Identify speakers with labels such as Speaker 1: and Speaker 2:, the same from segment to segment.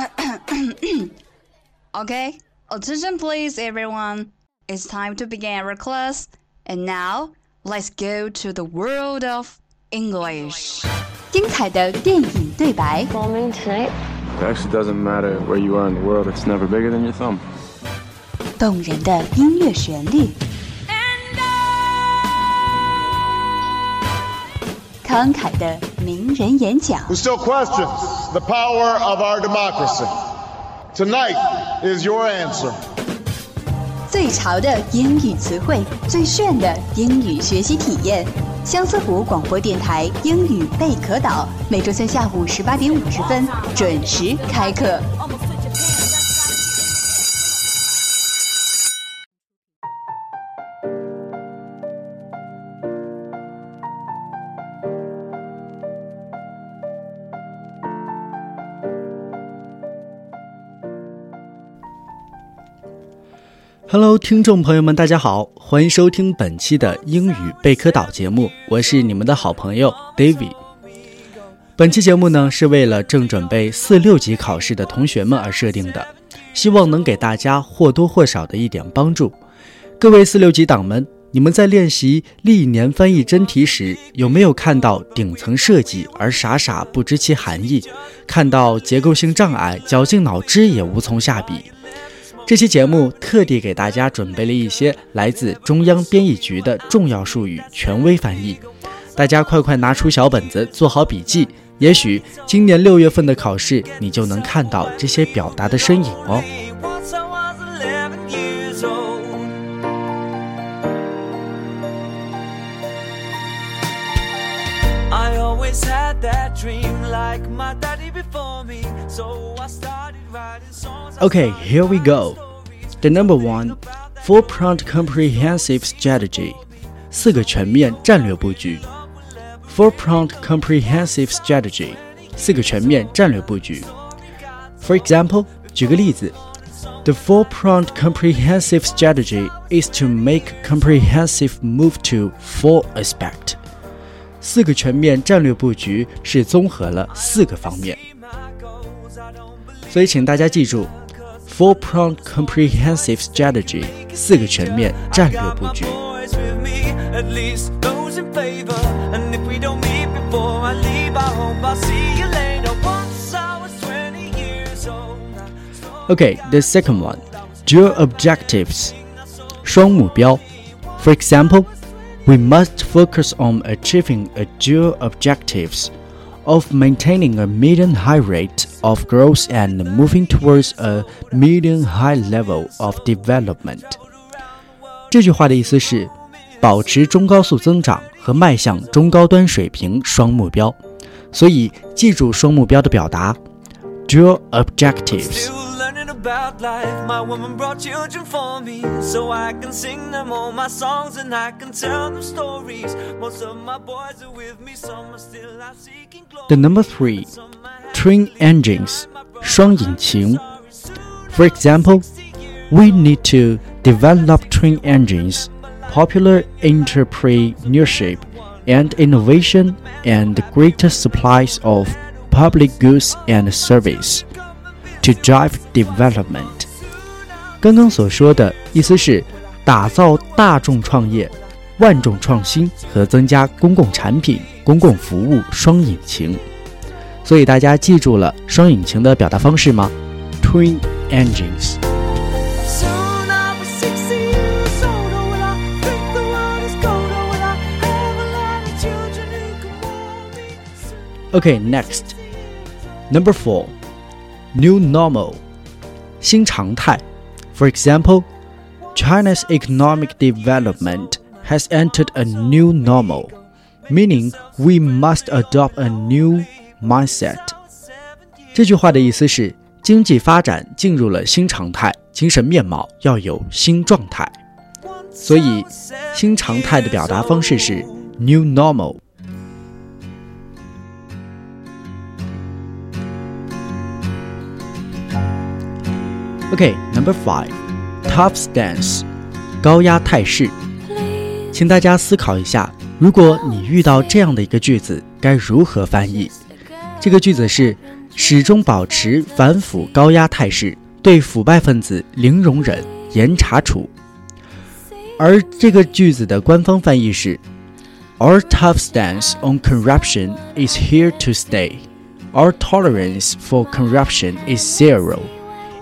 Speaker 1: Okay, attention please everyone. It's time to begin our class. And now, let's go to the world of English.
Speaker 2: 精彩的电影对白，
Speaker 3: Bombing tonight.
Speaker 4: It actually doesn't matter where you are in the world, it's never bigger than your thumb.
Speaker 2: 动人的音乐旋律，慷慨的名人演讲
Speaker 5: ，who still questions the power of our democracy. Tonight is your answer.
Speaker 2: 最潮的英语词汇，最炫的英语学习体验。相思湖广播电台英语贝壳岛，每周三下午十八点五十分准时开课。
Speaker 6: Hello，听众朋友们，大家好，欢迎收听本期的英语贝壳岛节目，我是你们的好朋友 David。本期节目呢是为了正准备四六级考试的同学们而设定的，希望能给大家或多或少的一点帮助。各位四六级党们，你们在练习历年翻译真题时，有没有看到顶层设计而傻傻不知其含义？看到结构性障碍，绞尽脑汁也无从下笔？这期节目特地给大家准备了一些来自中央编译局的重要术语权威翻译大家快快拿出小本子做好笔记也许今年六月份的考试你就能看到这些表达的身影哦。
Speaker 7: I always had that dream like my daddy before me so i started
Speaker 6: Okay, here we go. The number one, four-pronged comprehensive strategy，四个全面战略布局。Four-pronged comprehensive strategy，四个全面战略布局。For example，举个例子，The four-pronged comprehensive strategy is to make comprehensive move to four aspect。四个全面战略布局是综合了四个方面， 所以请大家记住。Four-pronged comprehensive strategy，四个全面战略布局。
Speaker 7: Boys with me, at least those in favor. And if we don't meet before I leave, I hope I'll see you later. Once I was 20 years old.
Speaker 6: Okay, the second one, dual objectives，双目标。For example, we must focus on achieving a dual objectives of maintaining a median high rate of growth and moving towards a median high level of development. 这句话的意思是，保持中高速增长和迈向中高端水平双目标。所以记住双目标的表达，dual objectives。
Speaker 7: Still learning about life. My woman brought children for me, so I can sing them all my songs and I can tell them stories. Most of my boys are with me, some are still out seeking glory.
Speaker 6: The number three, twin engines, 双引擎。For example, we need to develop twin engines, popular entrepreneurship and innovation, and greater supplies of public goods and service to drive development. 刚刚所说的意思是打造大众创业、万众创新和增加公共产品、公共服务双引擎。所以大家记住了双引擎的表达方式吗？Twin engines。
Speaker 7: Soon I'll be 60 years old. Oh, will I think the world is cold? Oh, will I have a lot of children who can warm me?
Speaker 6: Okay, next. Number four, new normal. 新常态。For example, China's economic development has entered a new normal, meaning we must adopt a new mindset. 这句话的意思是，经济发展进入了新常态，精神面貌要有新状态。所以，新常态的表达方式是 new normal。 OK，Number five, tough stance，高压态势。请大家思考一下，如果你遇到这样的一个句子，该如何翻译？这个句子是始终保持反腐高压态势，对腐败分子零容忍，严查处。而这个句子的官方翻译是：Our tough stance on corruption is here to stay. Our tolerance for corruption is zero,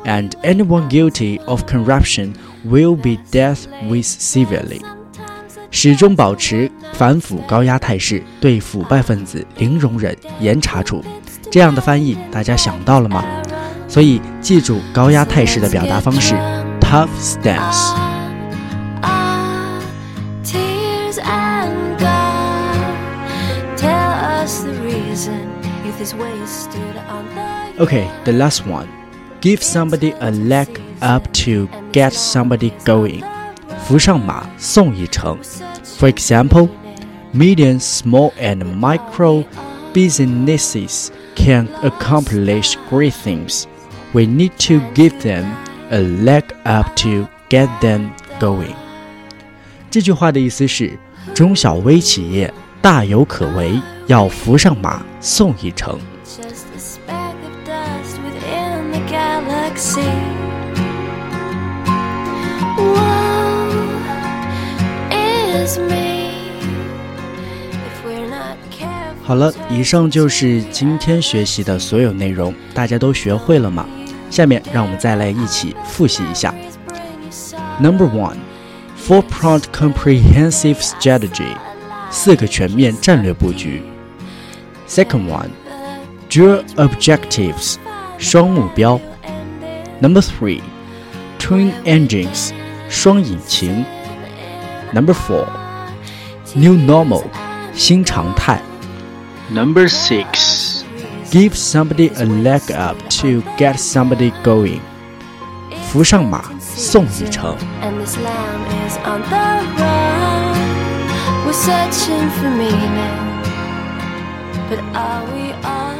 Speaker 6: and anyone guilty of corruption will be dealt with severely. 始终保持反腐高压态势，对腐败分子零容忍，严查处。这样的翻译大家想到了吗？所以记住高压态势的表达方式：tough stance。
Speaker 3: Tears and gone. Tell us the reason youth is wasted on the
Speaker 6: Okay, the last one. Give somebody a leg up to get somebody going. 扶上马，送一程。For example, medium, small, and micro businesses can accomplish great things. We need to give them a leg up to get them going. 这句话的意思是，中小微企业大有可为，要扶上马，送一程。
Speaker 3: Galaxy. Woe is me
Speaker 6: 好了，以上就是今天学习的所有内容，大家都学会了吗？下面让我们再来一起复习一下。Number one, four-pronged comprehensive strategy，四个全面战略布局。Second one, dual objectives，双目标。Number three, twin engines，双引擎。Number four, new normal，新常态。Number six, give somebody a leg up to get somebody going，扶上马，送一程。
Speaker 3: and this lamb is on the run. We're searching for meaning, but are we all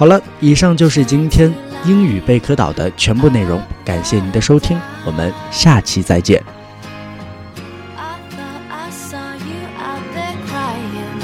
Speaker 6: 好了，以上就是今天英语贝壳岛的全部内容，感谢您的收听，我们下期再见。
Speaker 3: I thought I saw you out there crying.